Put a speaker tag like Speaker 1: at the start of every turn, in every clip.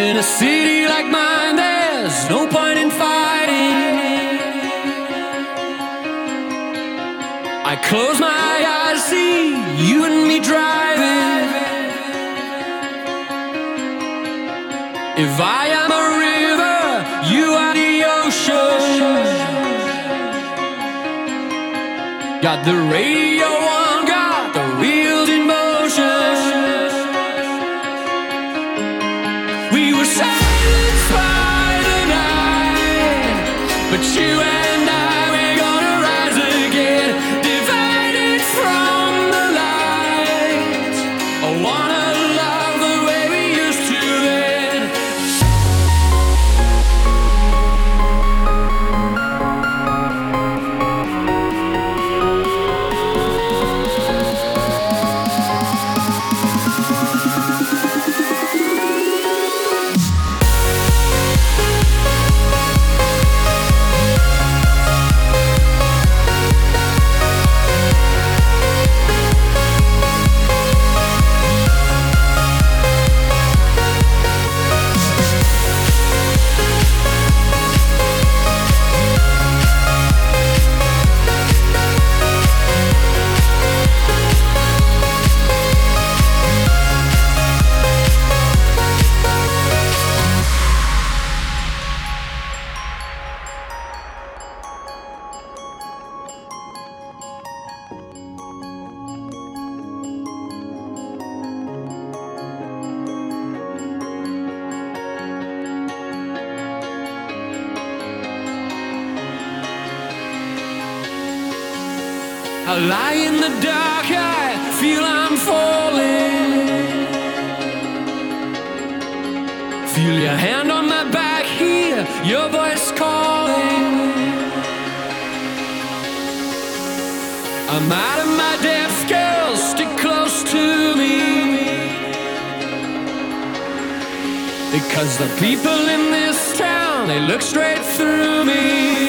Speaker 1: In a city like mine, there's no point in fighting. I close my eyes, see you and me driving. If I am a river, you are the ocean. Got the radio but you and I lie in the dark, I feel I'm falling. Feel your hand on my back, hear your voice calling. I'm out of my depth, girl, stick close to me. Because the people in this town, they look straight through me.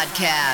Speaker 2: Podcast.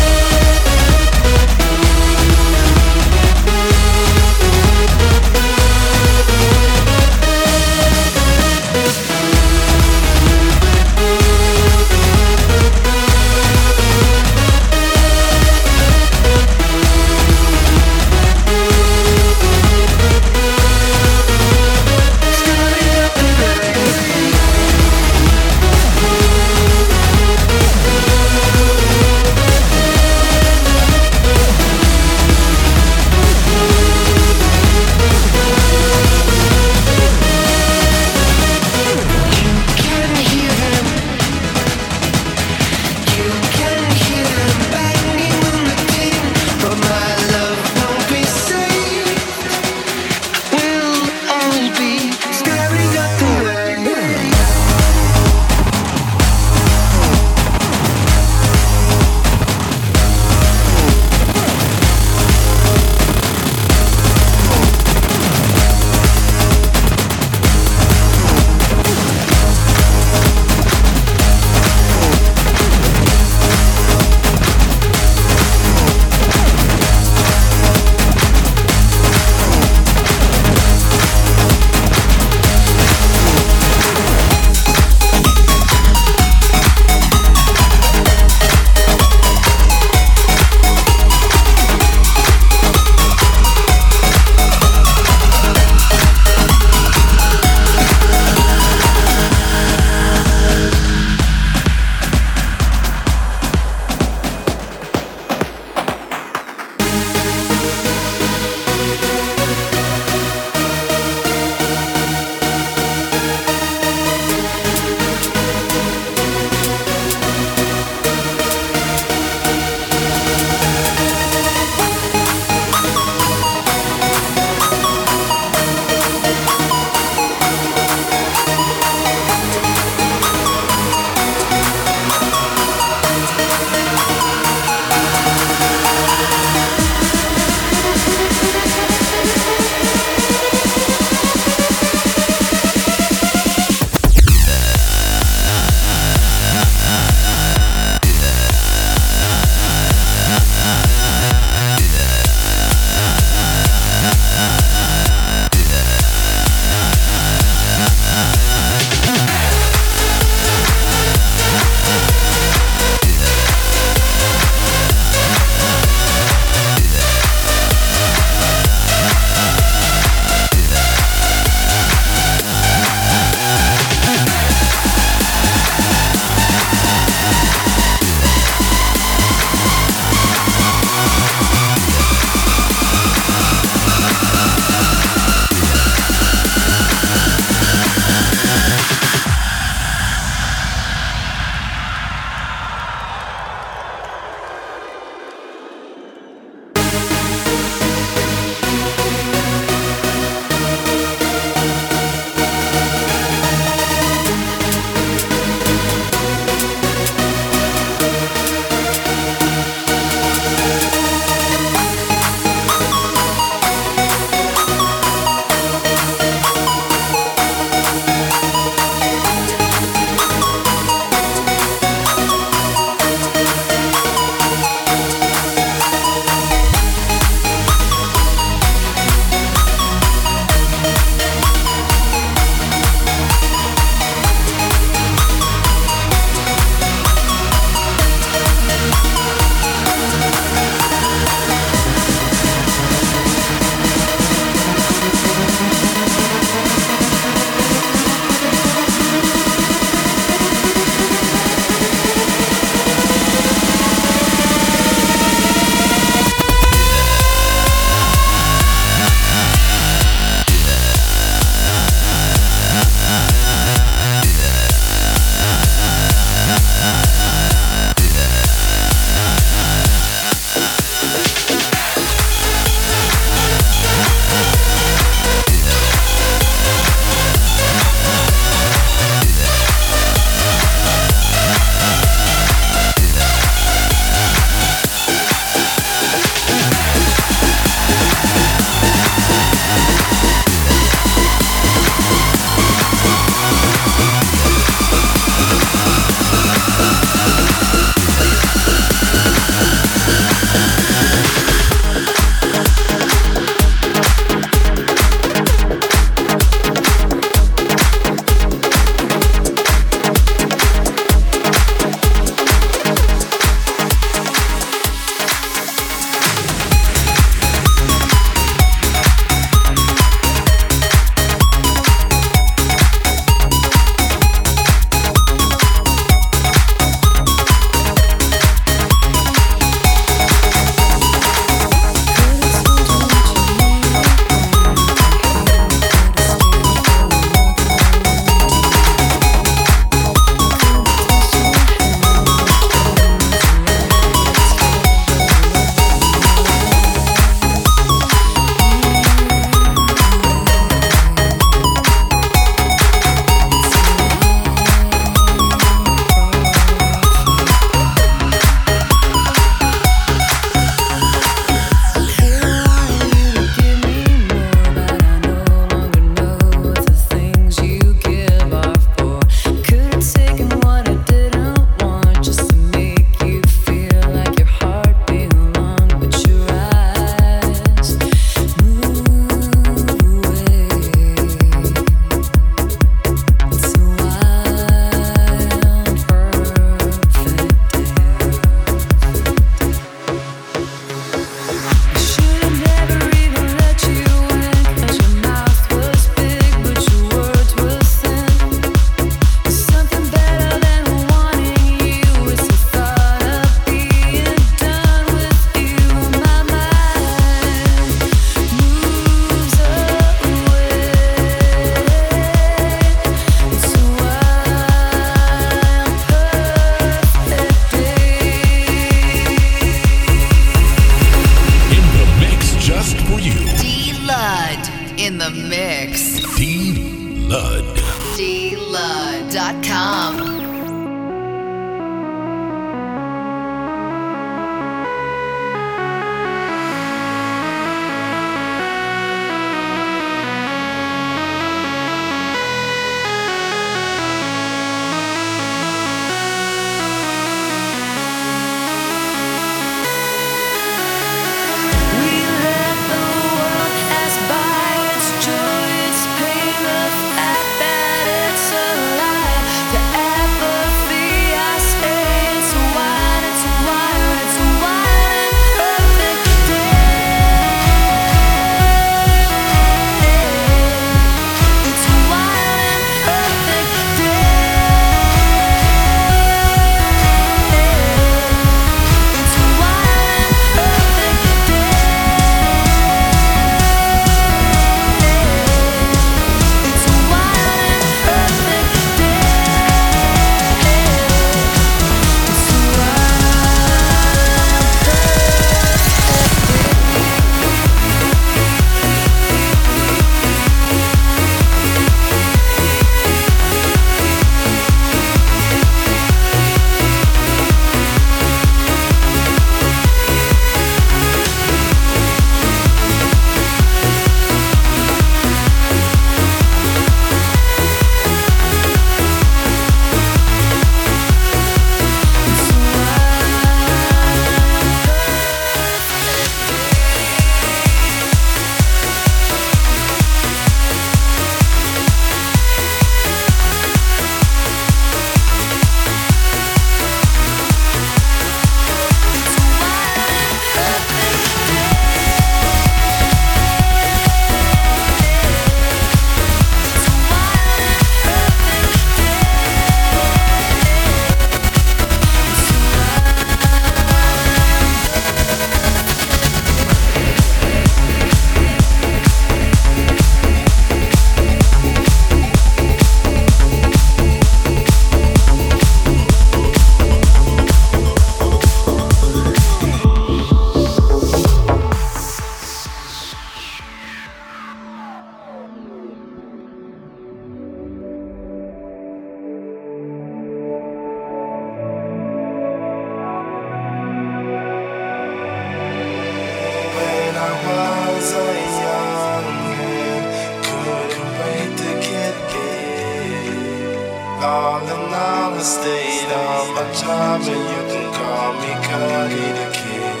Speaker 3: call and I'll
Speaker 4: estate
Speaker 2: all my time and you can call me
Speaker 3: Cuddy the
Speaker 4: Kid.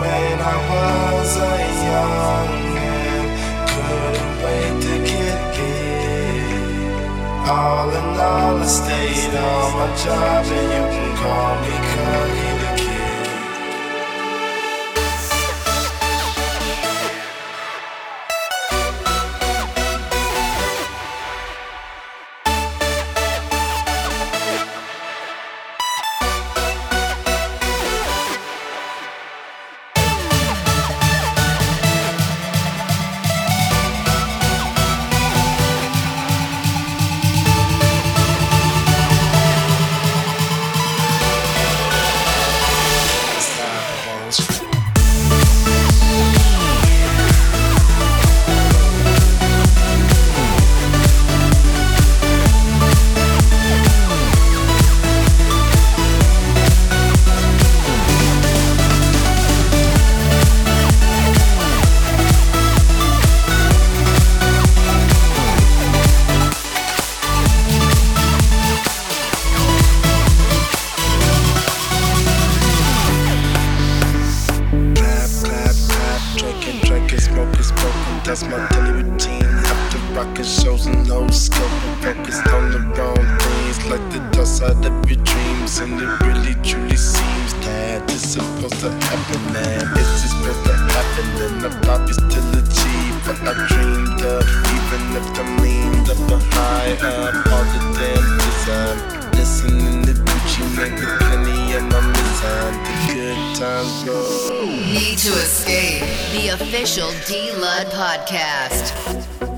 Speaker 4: When
Speaker 2: I
Speaker 5: was a young man, couldn't wait to get big. All in all estate on my job, and you can call me Cuddy to Escape,
Speaker 6: the
Speaker 7: official D Lud
Speaker 8: podcast.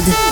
Speaker 8: Blood.